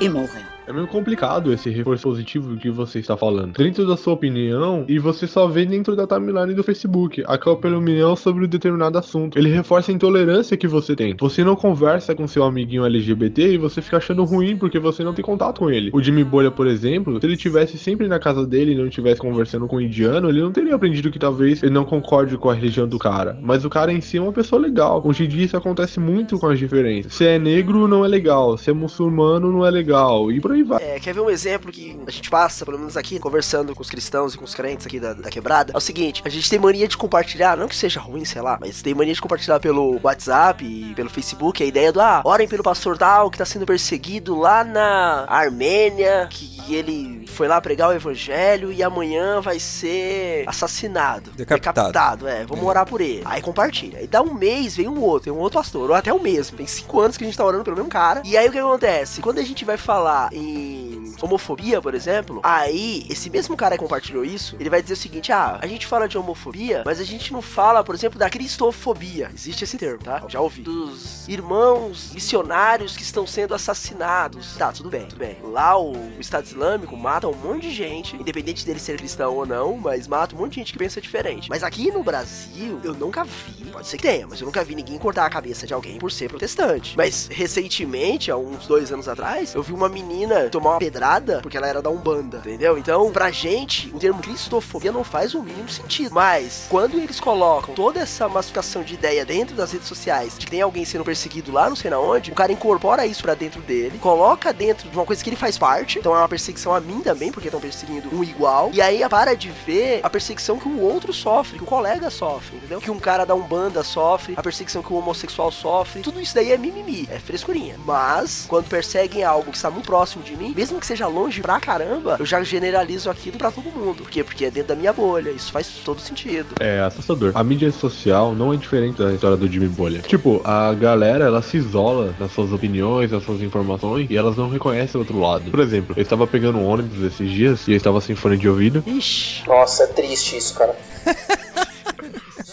e morreu. É meio complicado esse reforço positivo que você está falando. Dentro da sua opinião, e você só vê dentro da timeline do Facebook, aquela opinião sobre um determinado assunto. Ele reforça a intolerância que você tem. Você não conversa com seu amiguinho LGBT e você fica achando ruim porque você não tem contato com ele. O Jimmy Bolha, por exemplo, se ele tivesse sempre na casa dele e não estivesse conversando com um indiano, ele não teria aprendido que talvez ele não concorde com a religião do cara. Mas o cara em si é uma pessoa legal. Hoje em dia isso acontece muito com as diferenças. Se é negro, não é legal. Se é muçulmano, não é legal. E por aí vai. É, quer ver um exemplo que a gente passa, pelo menos aqui, conversando com os cristãos e com os crentes aqui da, da quebrada? É o seguinte, a gente tem mania de compartilhar, não que seja ruim, sei lá, mas tem mania de compartilhar pelo WhatsApp e pelo Facebook a ideia do, ah, orem pelo pastor tal que tá sendo perseguido lá na Armênia, que ele foi lá pregar o evangelho e amanhã vai ser assassinado. Decapitado. é, vamos orar por ele. Aí compartilha. Aí dá um mês, vem um outro, vem um outro pastor, ou até o mesmo. Tem cinco anos que a gente tá orando pelo mesmo cara. E aí o que acontece? Quando a gente vai falar em em homofobia, por exemplo, aí esse mesmo cara que compartilhou isso, ele vai dizer o seguinte: ah, a gente fala de homofobia, mas a gente não fala, por exemplo, da cristofobia. Existe esse termo, tá? Já ouvi. Dos irmãos missionários que estão sendo assassinados. Tá, tudo bem, tudo bem. Lá o Estado Islâmico mata um monte de gente, independente dele ser cristão ou não, mas mata um monte de gente que pensa diferente. Mas aqui no Brasil, eu nunca vi, pode ser que tenha, mas eu nunca vi ninguém cortar a cabeça de alguém por ser protestante. Mas recentemente, há uns dois anos atrás, eu vi uma menina tomar uma pedrada porque ela era da Umbanda, entendeu? Então, pra gente, o termo cristofobia não faz o mínimo sentido. Mas, quando eles colocam toda essa massificação de ideia dentro das redes sociais, de que tem alguém sendo perseguido lá não sei na onde, o cara incorpora isso pra dentro dele, coloca dentro de uma coisa que ele faz parte, então é uma perseguição a mim também, porque estão perseguindo um igual, e aí para de ver a perseguição que o outro sofre, que o colega sofre, entendeu? Que um cara da Umbanda sofre, a perseguição que o homossexual sofre, tudo isso daí é mimimi, é frescurinha. Mas, quando perseguem algo que está muito próximo de mim, mesmo que seja longe pra caramba, eu já generalizo aquilo pra todo mundo. Por quê? Porque é dentro da minha bolha, isso faz todo sentido. É assustador. A mídia social não é diferente da história do Jimmy Bolha. Tipo, a galera, ela se isola nas suas opiniões, nas suas informações, e elas não reconhecem o outro lado. Por exemplo, eu estava pegando um ônibus esses dias, e eu estava sem fone de ouvido, Ixi. Nossa, é triste isso, cara. [LAUGHS]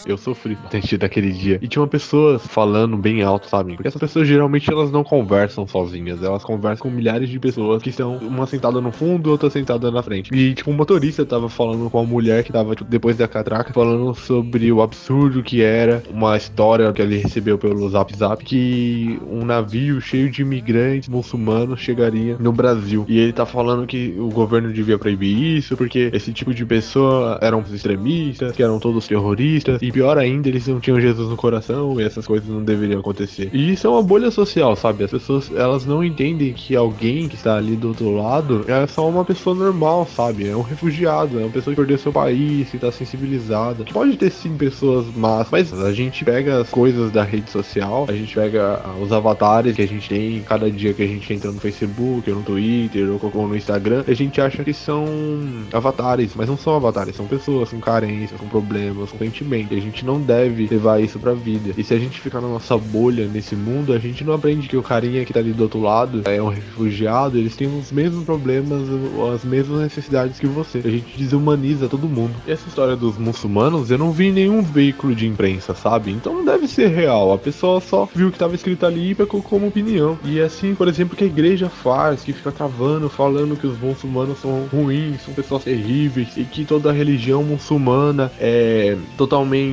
Eu sofri bastante daquele dia. E tinha uma pessoa falando bem alto, sabe? Porque essas pessoas geralmente elas não conversam sozinhas. Elas conversam com milhares de pessoas que estão uma sentada no fundo outra sentada na frente. E, tipo, o motorista tava falando com a mulher que tava, tipo, depois da catraca, falando sobre o absurdo que era uma história que ele recebeu pelo Zap Zap, que um navio cheio de imigrantes muçulmanos chegaria no Brasil. E ele tá falando que o governo devia proibir isso, porque esse tipo de pessoa eram extremistas, que eram todos terroristas, e pior ainda, eles não tinham Jesus no coração e essas coisas não deveriam acontecer. E isso é uma bolha social, sabe? As pessoas, elas não entendem que alguém que está ali do outro lado é só uma pessoa normal, sabe? É um refugiado, é uma pessoa que perdeu seu país, que tá sensibilizada. Pode ter sim pessoas más, mas a gente pega as coisas da rede social, a gente pega ah, os avatares que a gente tem cada dia que a gente entra no Facebook, ou no Twitter, ou no Instagram, a gente acha que são avatares, mas não são avatares, são pessoas com carências, com problemas, com sentimentos. A gente não deve levar isso pra vida. E se a gente ficar na nossa bolha nesse mundo, a gente não aprende que o carinha que tá ali do outro lado é um refugiado, eles têm os mesmos problemas, as mesmas necessidades que você. A gente desumaniza todo mundo. E essa história dos muçulmanos, eu não vi em nenhum veículo de imprensa, sabe? Então não deve ser real. A pessoa só viu o que tava escrito ali e pegou como opinião. E é assim, por exemplo, que a igreja faz, que fica travando, falando que os muçulmanos são ruins, são pessoas terríveis, e que toda a religião muçulmana é totalmente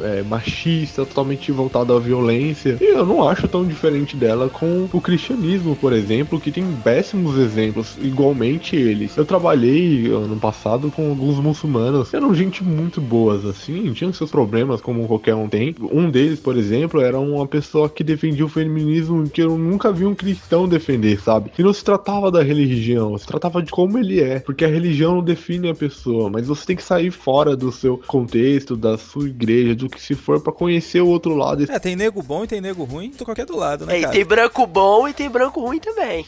é, machista, totalmente voltada à violência. E eu não acho tão diferente dela com o cristianismo, por exemplo, que tem péssimos exemplos, igualmente eles. Eu trabalhei ano passado com alguns muçulmanos, eram gente muito boas, assim, tinham seus problemas como qualquer um tem. Um deles, por exemplo, era uma pessoa que defendia o feminismo que eu nunca vi um cristão defender, sabe? E não se tratava da religião, se tratava de como ele é, porque a religião não define a pessoa, mas você tem que sair fora do seu contexto, da sua igreja, do que se for pra conhecer o outro lado. É, tem nego bom e tem nego ruim, tô qualquer do lado, né, É, e cara? tem branco bom e tem branco ruim também.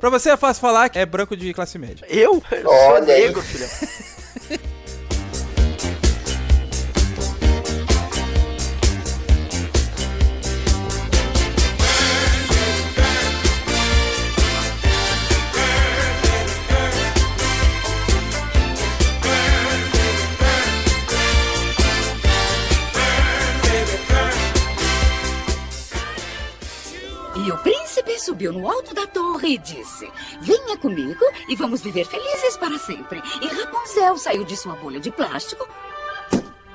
Pra você é fácil falar que é branco de classe média. Eu? Eu sou Olha aí. negro, filho. Subiu no alto da torre e disse: Venha comigo e vamos viver felizes para sempre. E Rapunzel saiu de sua bolha de plástico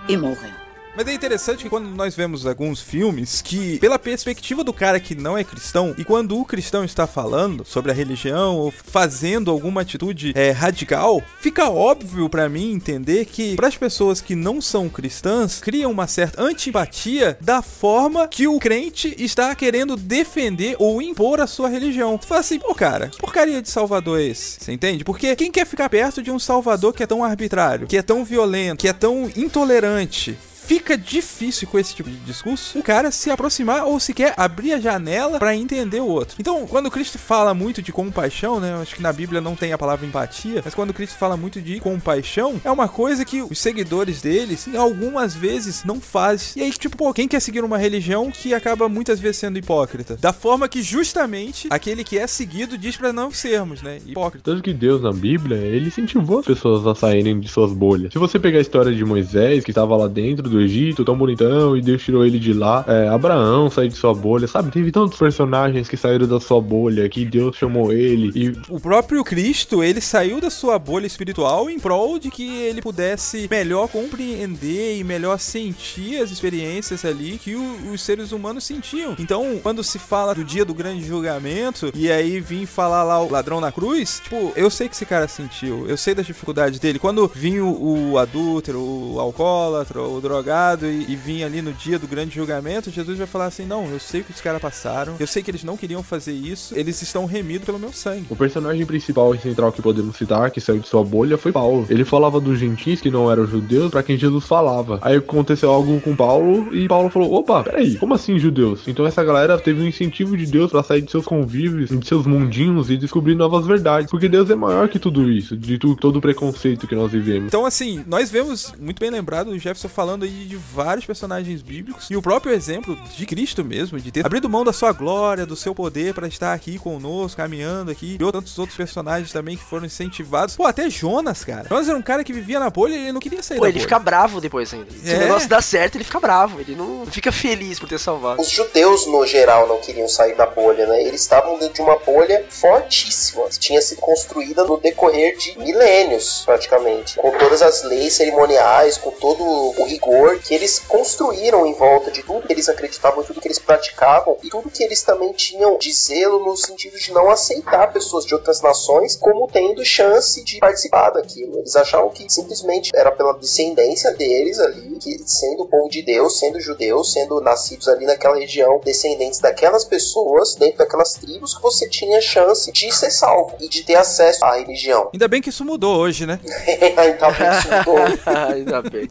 e morreu. Mas é interessante que quando nós vemos alguns filmes que, pela perspectiva do cara que não é cristão, e quando o cristão está falando sobre a religião ou fazendo alguma atitude é, radical, fica óbvio pra mim entender que para as pessoas que não são cristãs, cria uma certa antipatia da forma que o crente está querendo defender ou impor a sua religião. Tu fala assim, pô cara, que porcaria de salvador é esse? Você entende? Porque quem quer ficar perto de um salvador que é tão arbitrário, que é tão violento, que é tão intolerante? Fica difícil com esse tipo de discurso o cara se aproximar ou sequer abrir a janela para entender o outro. Então, quando Cristo fala muito de compaixão, né? Acho que na Bíblia não tem a palavra empatia, mas quando Cristo fala muito de compaixão, é uma coisa que os seguidores dele, algumas vezes não faz. E aí, tipo, pô, quem quer seguir uma religião que acaba muitas vezes sendo hipócrita? Da forma que justamente aquele que é seguido diz para não sermos, né? Hipócrita. Tanto que Deus na Bíblia, ele incentivou as pessoas a saírem de suas bolhas. Se você pegar a história de Moisés, que estava lá dentro do Egito, tão bonitão, e Deus tirou ele de lá, é, Abraão saiu de sua bolha, sabe? Teve tantos personagens que saíram da sua bolha, que Deus chamou ele, e O próprio Cristo, ele saiu da sua bolha espiritual em prol de que ele pudesse melhor compreender e melhor sentir as experiências ali que o- os seres humanos sentiam. Então, quando se fala do dia do grande julgamento e aí vim falar lá o ladrão na cruz, tipo, eu sei que esse cara sentiu, eu sei das dificuldades dele. Quando vinha o, o adúltero, o alcoólatra, o drogado e, e vinha ali no dia do grande julgamento, Jesus vai falar assim: Não, eu sei o que os caras passaram, eu sei que eles não queriam fazer isso, eles estão remidos pelo meu sangue. O personagem principal e central que podemos citar, que saiu de sua bolha, foi Paulo. Ele falava dos gentis que não eram judeus pra quem Jesus falava. Aí aconteceu algo com Paulo e Paulo falou: opa, peraí, como assim judeus? Então essa galera teve um incentivo de Deus pra sair de seus convívios, de seus mundinhos e descobrir novas verdades. Porque Deus é maior que tudo isso, de tu- todo o preconceito que nós vivemos. Então, assim, nós vemos, muito bem lembrado, o Jefferson falando aí de vários personagens bíblicos e o próprio exemplo de Cristo mesmo, de ter abrido mão da sua glória, do seu poder pra estar aqui conosco, caminhando aqui, e tantos outros personagens também que foram incentivados. Pô, até Jonas, cara. Jonas era um cara que vivia na bolha e ele não queria sair Pô, da ele bolha. fica bravo depois ainda. Se É. o negócio dá certo, ele fica bravo. Ele não fica feliz por ter salvado. Os judeus, no geral, não queriam sair da bolha, né? Eles estavam dentro de uma bolha fortíssima. Tinha sido construída no decorrer de milênios, praticamente. Com todas as leis cerimoniais, com todo o rigor que eles construíram em volta de tudo que eles acreditavam, tudo que eles praticavam e tudo que eles também tinham de zelo no sentido de não aceitar pessoas de outras nações como tendo chance de participar daquilo. Eles achavam que simplesmente era pela descendência deles ali, que sendo o povo de Deus, sendo judeus, sendo nascidos ali naquela região, descendentes daquelas pessoas, dentro daquelas tribos, que você tinha chance de ser salvo e de ter acesso à religião. Ainda bem que isso mudou hoje, né? [LAUGHS] então, isso mudou. [LAUGHS] Ainda bem.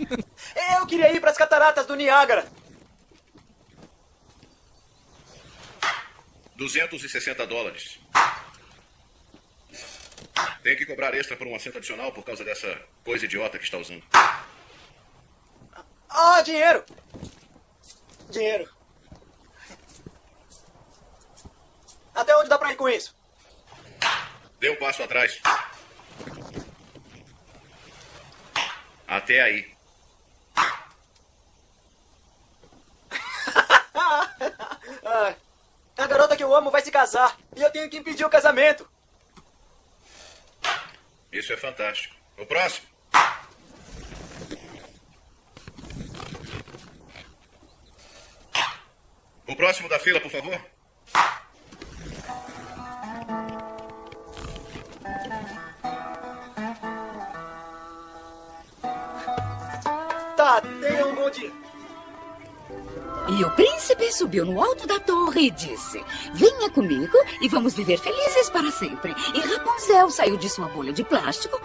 Eu queria ir para as cataratas do Niágara. 260 dólares. Tem que cobrar extra por um assento adicional por causa dessa coisa idiota que está usando. Ah, dinheiro! Dinheiro. Até onde dá pra ir com isso? Dê um passo atrás. Até aí. Ah, a garota que eu amo vai se casar e eu tenho que impedir o casamento. Isso é fantástico. O próximo. O próximo da fila, por favor. Tá, tenha um bom dia. E o príncipe subiu no alto da torre e disse: Venha comigo e vamos viver felizes para sempre. E Rapunzel saiu de sua bolha de plástico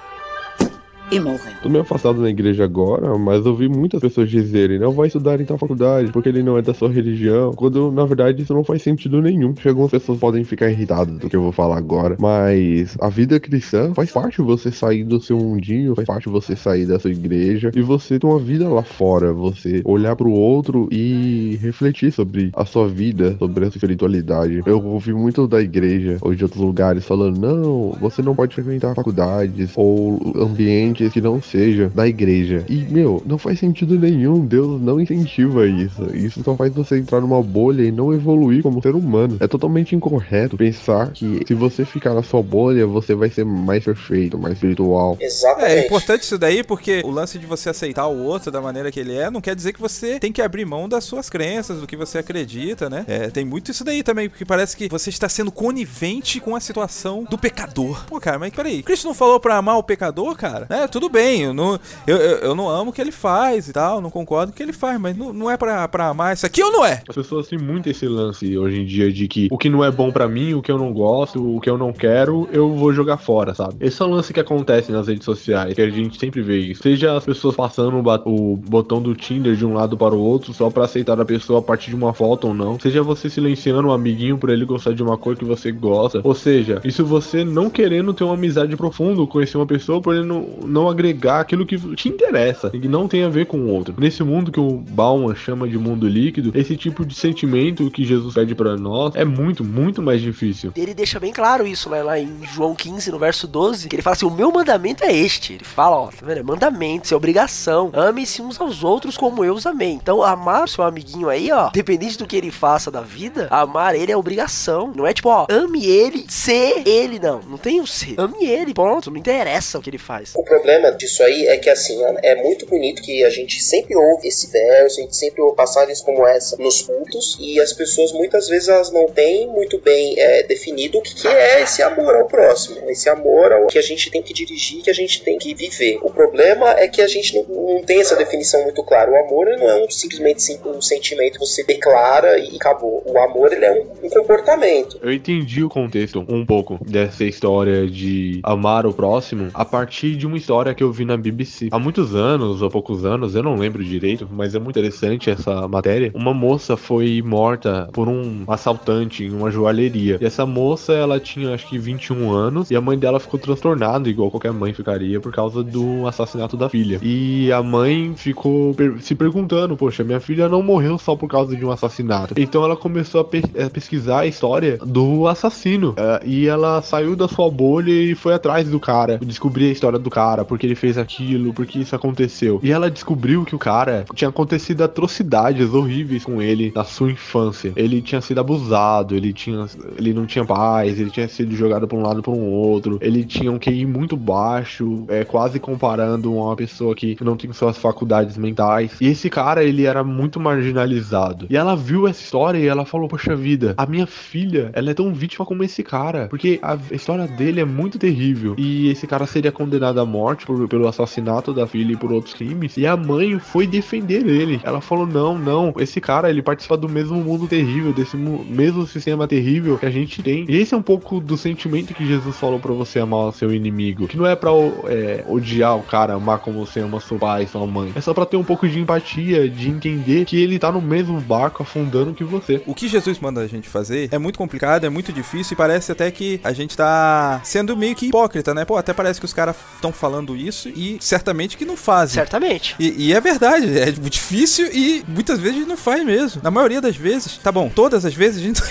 e morreu. Tô meio afastado da igreja agora, mas eu vi muitas pessoas dizerem, não vai estudar em tal faculdade, porque ele não é da sua religião, quando na verdade isso não faz sentido nenhum. Algumas pessoas podem ficar irritadas do que eu vou falar agora, mas a vida cristã faz parte você sair do seu mundinho, faz parte você sair da sua igreja e você ter uma vida lá fora, você olhar pro outro e refletir sobre a sua vida, sobre a sua espiritualidade. Eu ouvi muito da igreja ou de outros lugares falando, não, você não pode frequentar faculdades ou ambientes que não seja da igreja. E, meu, não faz sentido nenhum. Deus não incentiva isso. Isso só faz você entrar numa bolha e não evoluir como ser humano. É totalmente incorreto pensar que se você ficar na sua bolha, você vai ser mais perfeito, mais espiritual. Exatamente. É, é importante isso daí porque o lance de você aceitar o outro da maneira que ele é não quer dizer que você tem que abrir mão das suas crenças, do que você acredita, né? É, tem muito isso daí também, porque parece que você está sendo conivente com a situação do pecador. Pô, cara, mas peraí, Cristo não falou pra amar o pecador, cara? Né? Tudo bem, eu não, eu, eu, eu não amo o que ele faz e tal, não concordo com o que ele faz, mas não, não é pra, pra amar isso aqui ou não é? As pessoas têm muito esse lance hoje em dia de que o que não é bom pra mim, o que eu não gosto, o que eu não quero, eu vou jogar fora, sabe? Esse é o lance que acontece nas redes sociais, que a gente sempre vê isso. Seja as pessoas passando o botão do Tinder de um lado para o outro só pra aceitar a pessoa a partir de uma foto ou não. Seja você silenciando um amiguinho por ele gostar de uma cor que você gosta. Ou seja, isso você não querendo ter uma amizade profunda, conhecer uma pessoa por ele não, não agregar aquilo que te interessa e que não tem a ver com o outro. Nesse mundo que o Bauman chama de mundo líquido, esse tipo de sentimento que Jesus pede pra nós é muito, muito mais difícil. Ele deixa bem claro isso né, lá em João 15, no verso 12, que ele fala assim: O meu mandamento é este. Ele fala, ó, tá vendo? É mandamento, isso é obrigação. Ame-se uns aos outros como eu os amei. Então, amar seu amiguinho aí, ó, dependente do que ele faça da vida, amar ele é obrigação. Não é tipo, ó, ame ele, ser ele, não. Não tem o ser. Ame ele, ponto. Não interessa o que ele faz. O problema disso aí é que, assim, é muito bonito que a gente sempre ouve esse verso, a gente sempre ouve passagens como essa nos cultos, e as pessoas muitas vezes elas não têm muito bem é, definido o que, que é esse amor ao próximo, esse amor ao que a gente tem que dirigir, que a gente tem que viver. O problema é que a gente não, não tem essa definição muito clara. O amor não é um, simplesmente sim- um sentimento que você declara e acabou. O amor ele é um, um comportamento. Eu entendi o contexto um pouco dessa história de amar o próximo a partir de uma história que eu vi na BBC. Há muitos anos, ou poucos anos, eu não lembro direito, mas é muito interessante essa matéria. Uma moça foi morta por um assaltante em uma joalheria. E essa moça, ela tinha acho que 21 anos e a mãe dela ficou transtornada, igual qualquer mãe ficaria, por causa do assassinato da filha. E a mãe ficou per- se perguntando: Poxa, minha filha não morreu só por causa de um assassinato. Então ela começou a, pe- a pesquisar a história do assassino. É, e ela saiu da sua bolha e foi atrás do cara, descobrir a história do cara, porque ele fez aquilo, porque isso aconteceu. E ela descobriu que o cara tinha acontecido atrocidades horríveis com ele na sua infância. Ele tinha sido abusado, ele tinha ele não tinha paz, ele tinha sido jogado para um lado para um outro, ele tinha um QI muito baixo, é quase comparando a uma pessoa que não tem suas faculdades mentais. E esse cara, ele era muito marginalizado. E ela viu essa história e ela falou: "Poxa vida, a minha filha, ela é tão vítima como esse cara, porque a história dele é muito terrível e esse cara seria condenado à morte por- pelo assassinato da filha e por outros crimes. E a mãe foi defender ele. Ela falou: "Não, não, esse cara, ele participa do mesmo mundo terrível, desse mesmo sistema terrível que a gente tem". E esse é um pouco do sentimento que Jesus falou pra você amar o seu inimigo, que não é pra é, odiar o cara, amar como você ama seu pai, sua mãe. É só pra ter um pouco de empatia, de entender que ele tá no mesmo barco afundando que você. O que Jesus manda a gente fazer é muito complicado, é muito difícil e parece até que a gente tá sendo meio que hipócrita, né? Pô, até parece que os caras estão falando isso e certamente que não fazem. Certamente. E, e é verdade, é difícil e muitas vezes não faz mesmo. Na maioria das vezes, tá bom, todas as vezes a [LAUGHS] gente,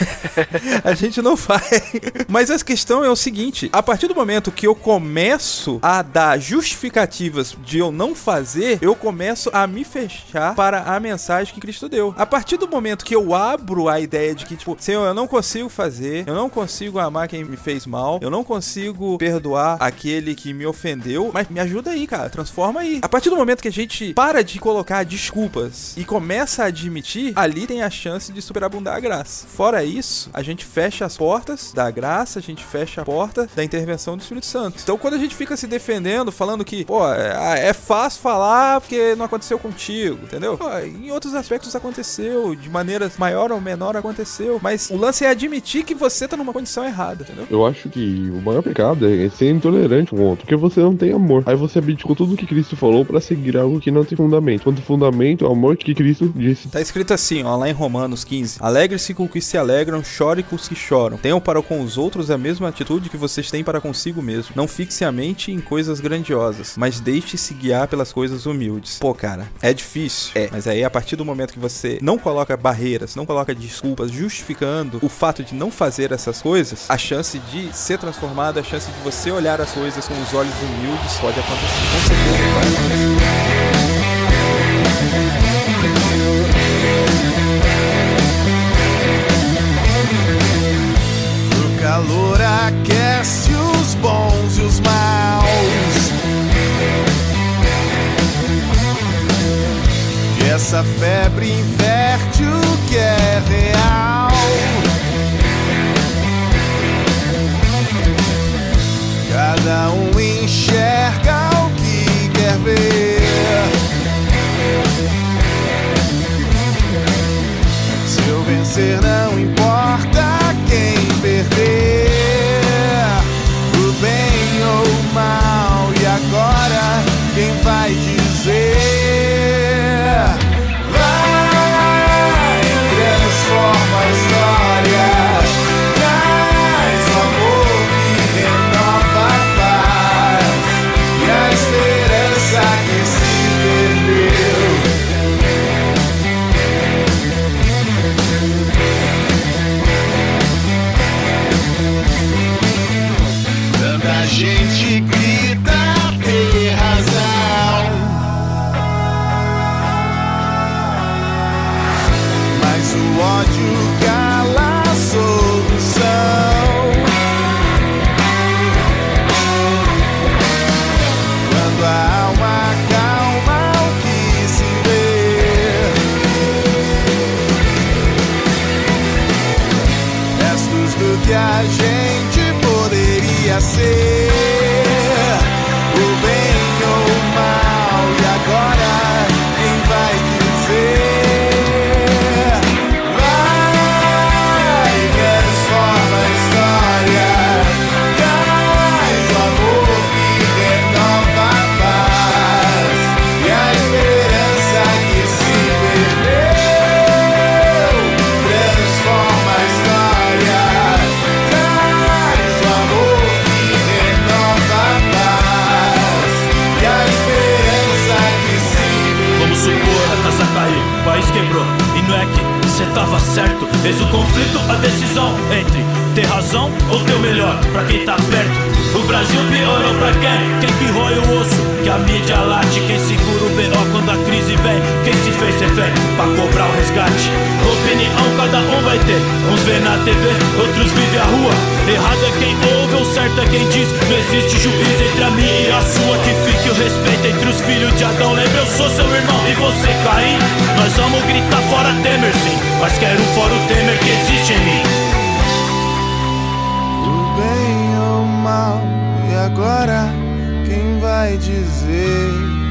a gente não faz. Mas a questão é o seguinte: a partir do momento que eu começo a dar justificativas de eu não fazer, eu começo a me fechar para a mensagem que Cristo deu. A partir do momento que eu abro a ideia de que, tipo, Senhor, eu não consigo fazer, eu não consigo amar quem me fez mal, eu não consigo perdoar aquele que me ofendeu, mas me ajuda aí, cara, transforma aí. A partir do momento que a gente para de colocar desculpas e começa a admitir, ali tem a chance de superabundar a graça. Fora isso, a gente fecha as portas da graça, a gente fecha a porta da intervenção do Espírito Santo. Então, quando a gente fica se defendendo, falando que, pô, é, é fácil falar porque não aconteceu contigo, entendeu? Pô, em outros aspectos aconteceu, de maneira maior ou menor aconteceu, mas o lance é admitir que você tá numa condição errada, entendeu? Eu acho que o maior pecado é ser intolerante com o outro, porque você não tem amor. Aí você abdicou tudo que Cristo falou pra seguir algo que não tem fundamento. Quando o fundamento o amor que Cristo disse. Tá escrito assim, ó, lá em Romanos 15: Alegre-se com os que se alegram, chore com os que choram. Tenham para com os outros a mesma atitude que vocês têm para consigo mesmo. Não fixe a mente em coisas grandiosas, mas deixe-se guiar pelas coisas humildes. Pô, cara, é difícil. É, mas aí a partir do momento que você não coloca barreiras, não coloca desculpas, justificando o fato de não fazer essas coisas, a chance de ser transformado, a chance de você olhar as coisas com os olhos humildes pode acontecer. Com certeza vai acontecer. O calor aquece os bons e os maus. E essa febre inverte o que é real. cada um enxerga o que quer ver. Se eu vencer, não importa quem perder, o bem ou o mal. E agora, quem vai dizer? Pra cobrar o resgate? Opinião cada um vai ter. Uns vê na TV, outros vivem a rua. Errado é quem ouve, ou certo é quem diz. Não existe juiz entre a minha e a sua Que fique o respeito entre os filhos de Adão. Lembra, eu sou seu irmão e você Caim. Nós vamos gritar fora Temer sim. Mas quero fora o Temer que existe em mim. O bem ou o mal, e agora quem vai dizer?